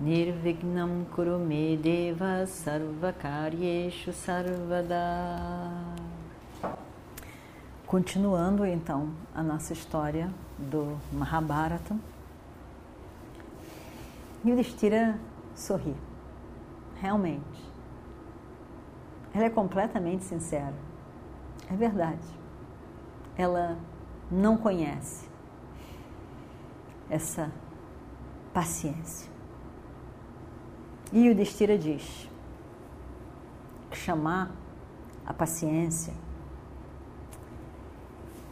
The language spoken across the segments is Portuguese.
Nirvignam Kurume Deva Sarvakaryeshu Sarvada Continuando então a nossa história do Mahabharata, Yudhishthira sorri. Realmente. Ela é completamente sincera. É verdade ela não conhece essa paciência. E o Destira diz chamar a paciência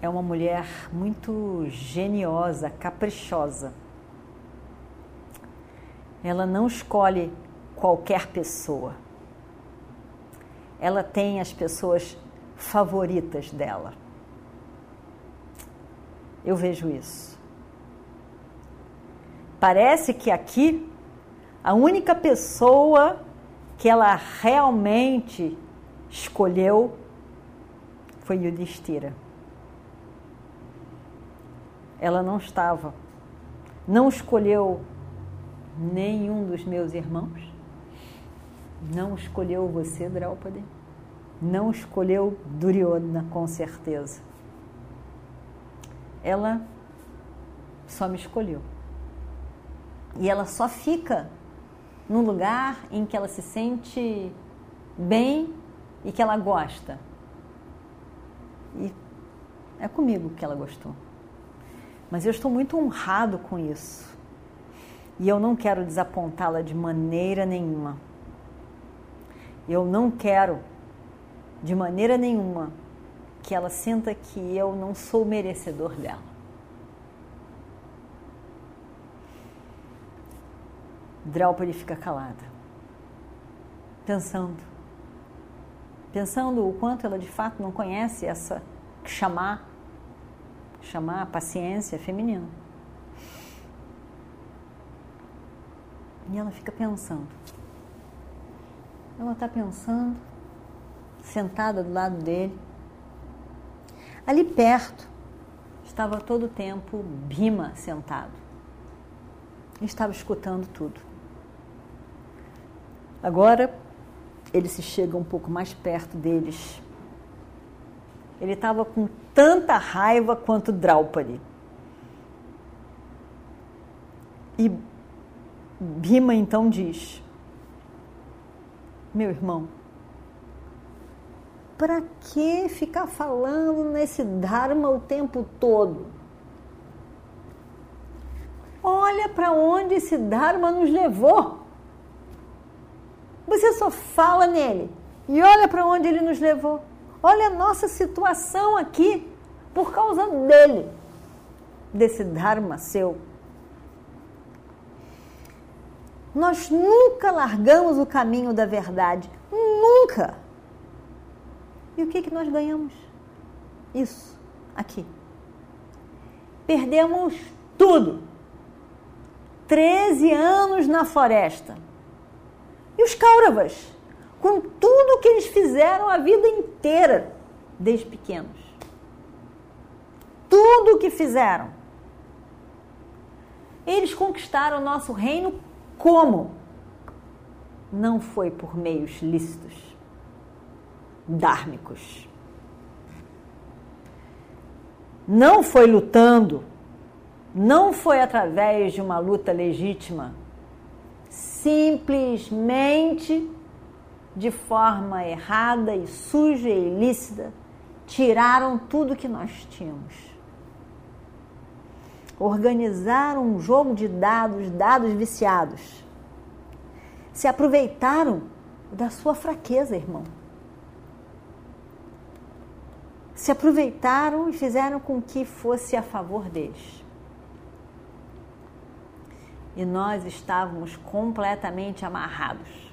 é uma mulher muito geniosa, caprichosa. Ela não escolhe qualquer pessoa. Ela tem as pessoas favoritas dela. Eu vejo isso. Parece que aqui a única pessoa que ela realmente escolheu foi Yudhishthira. Ela não estava, não escolheu nenhum dos meus irmãos, não escolheu você, Draupadi, não escolheu Duryodhana, com certeza ela só me escolheu. E ela só fica num lugar em que ela se sente bem e que ela gosta. E é comigo que ela gostou. Mas eu estou muito honrado com isso. E eu não quero desapontá-la de maneira nenhuma. Eu não quero, de maneira nenhuma, que ela sinta que eu não sou merecedor dela. Draupadi fica calada, pensando, pensando o quanto ela de fato não conhece essa chamar, chamar a paciência feminina. E ela fica pensando. Ela está pensando, sentada do lado dele, Ali perto estava todo o tempo Bima sentado. Estava escutando tudo. Agora ele se chega um pouco mais perto deles. Ele estava com tanta raiva quanto Draupadi. E Bima então diz: Meu irmão, para que ficar falando nesse Dharma o tempo todo? Olha para onde esse Dharma nos levou. Você só fala nele e olha para onde ele nos levou. Olha a nossa situação aqui por causa dele, desse Dharma seu. Nós nunca largamos o caminho da verdade. Nunca. E o que, que nós ganhamos? Isso, aqui. Perdemos tudo. 13 anos na floresta. E os Kauravas, com tudo que eles fizeram a vida inteira, desde pequenos. Tudo o que fizeram. Eles conquistaram o nosso reino como? Não foi por meios lícitos dármicos. Não foi lutando, não foi através de uma luta legítima, simplesmente de forma errada e suja e ilícita, tiraram tudo que nós tínhamos. Organizaram um jogo de dados, dados viciados. Se aproveitaram da sua fraqueza, irmão. se aproveitaram e fizeram com que fosse a favor deles. E nós estávamos completamente amarrados.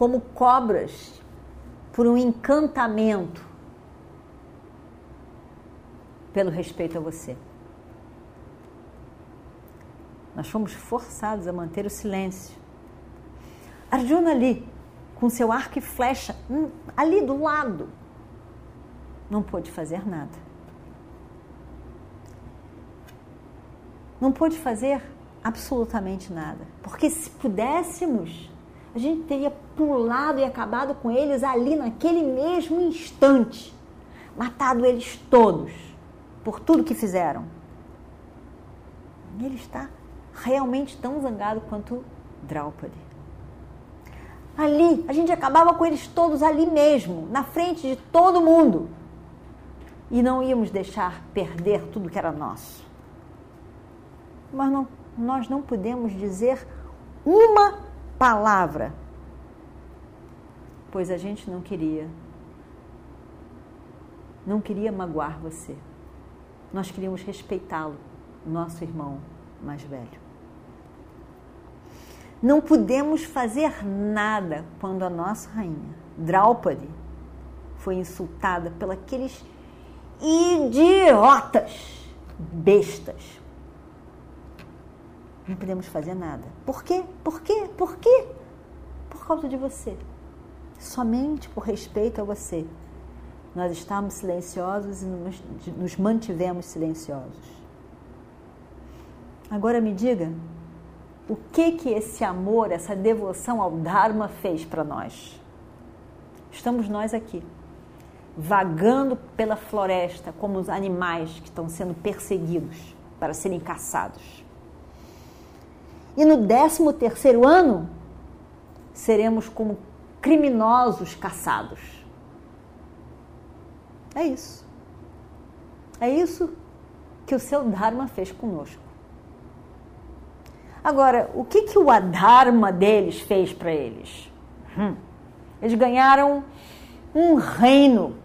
como cobras por um encantamento pelo respeito a você. Nós fomos forçados a manter o silêncio. Arjuna ali, com seu arco e flecha, hum, ali do lado, não pôde fazer nada. Não pôde fazer absolutamente nada. Porque se pudéssemos, a gente teria pulado e acabado com eles ali naquele mesmo instante, matado eles todos por tudo que fizeram. Ele está realmente tão zangado quanto Draupadi. Ali, a gente acabava com eles todos ali mesmo, na frente de todo mundo. E não íamos deixar perder tudo que era nosso. Mas não, nós não podemos dizer uma palavra, pois a gente não queria, não queria magoar você. Nós queríamos respeitá-lo, nosso irmão mais velho. Não podemos fazer nada quando a nossa rainha, Draupadi, foi insultada pelos idiotas, bestas. Não podemos fazer nada. Por quê? Por quê? Por quê? Por causa de você. Somente por respeito a você. Nós estávamos silenciosos e nos, nos mantivemos silenciosos. Agora me diga, o que que esse amor, essa devoção ao Dharma fez para nós? Estamos nós aqui, vagando pela floresta como os animais que estão sendo perseguidos para serem caçados. E no décimo terceiro ano, seremos como criminosos caçados. É isso. É isso que o seu Dharma fez conosco. Agora, o que, que o Adharma deles fez para eles? Hum. Eles ganharam um reino,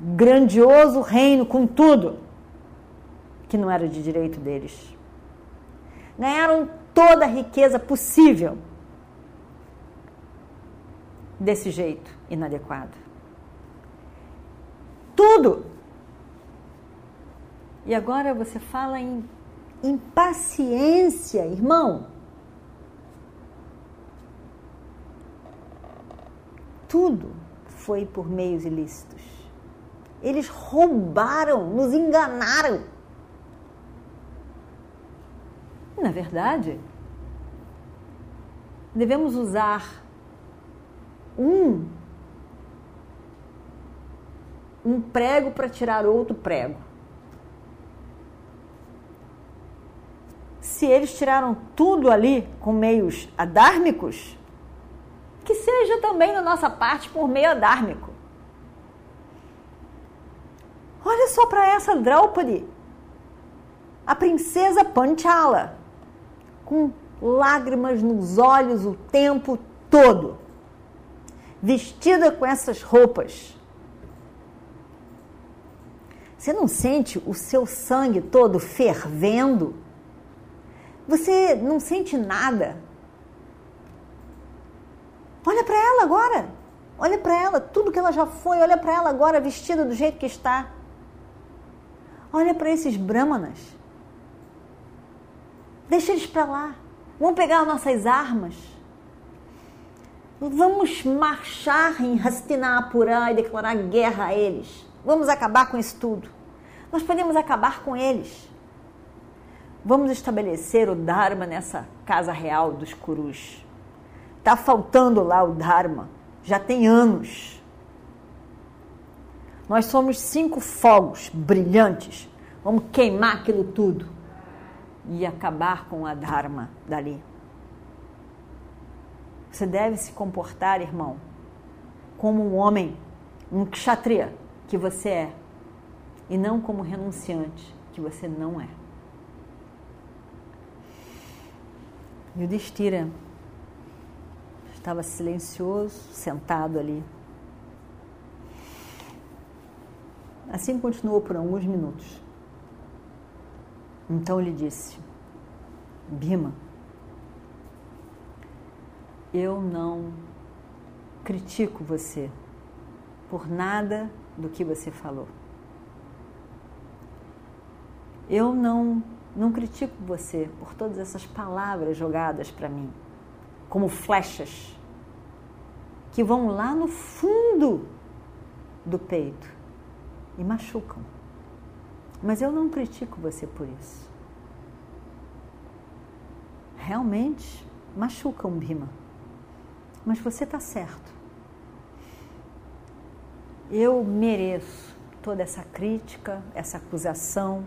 grandioso reino com tudo, que não era de direito deles. Ganharam toda a riqueza possível desse jeito inadequado. Tudo. E agora você fala em impaciência, irmão. Tudo foi por meios ilícitos. Eles roubaram, nos enganaram. Na verdade, devemos usar um um prego para tirar outro prego. se eles tiraram tudo ali com meios adármicos, que seja também da nossa parte por meio adármico. Olha só para essa Draupadi, a princesa Panchala, com lágrimas nos olhos o tempo todo, vestida com essas roupas. Você não sente o seu sangue todo fervendo? Você não sente nada. Olha para ela agora. Olha para ela, tudo que ela já foi, olha para ela agora vestida do jeito que está. Olha para esses brahmanas. Deixa eles para lá. Vamos pegar nossas armas. Vamos marchar em Hastinapura e declarar guerra a eles. Vamos acabar com isso tudo. Nós podemos acabar com eles. Vamos estabelecer o Dharma nessa casa real dos Curus. Está faltando lá o Dharma, já tem anos. Nós somos cinco fogos brilhantes. Vamos queimar aquilo tudo e acabar com a Dharma dali. Você deve se comportar, irmão, como um homem, um kshatriya que você é, e não como renunciante que você não é. E o Destira estava silencioso, sentado ali. Assim continuou por alguns minutos. Então ele disse: Bima, eu não critico você por nada do que você falou. Eu não não critico você por todas essas palavras jogadas para mim, como flechas que vão lá no fundo do peito e machucam. Mas eu não critico você por isso. Realmente machuca um Bima. Mas você está certo. Eu mereço toda essa crítica, essa acusação.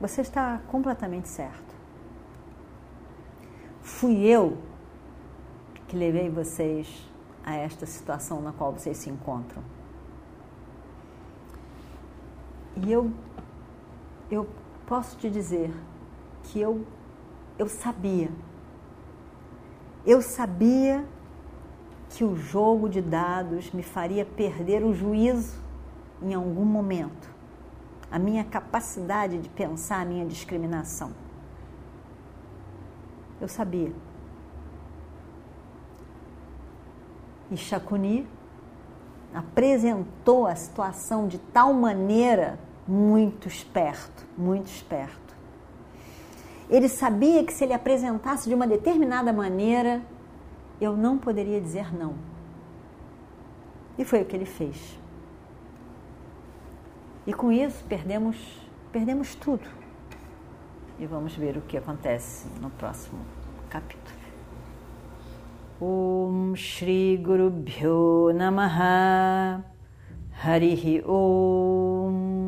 Você está completamente certo. Fui eu que levei vocês a esta situação na qual vocês se encontram. E eu, eu posso te dizer que eu, eu sabia, eu sabia que o jogo de dados me faria perder o juízo em algum momento, a minha capacidade de pensar a minha discriminação. Eu sabia. E Shakuni apresentou a situação de tal maneira muito esperto, muito esperto. Ele sabia que se ele apresentasse de uma determinada maneira, eu não poderia dizer não. E foi o que ele fez. E com isso perdemos, perdemos tudo. E vamos ver o que acontece no próximo capítulo. Om Shri Guru Bhyo Namaha Harihi Om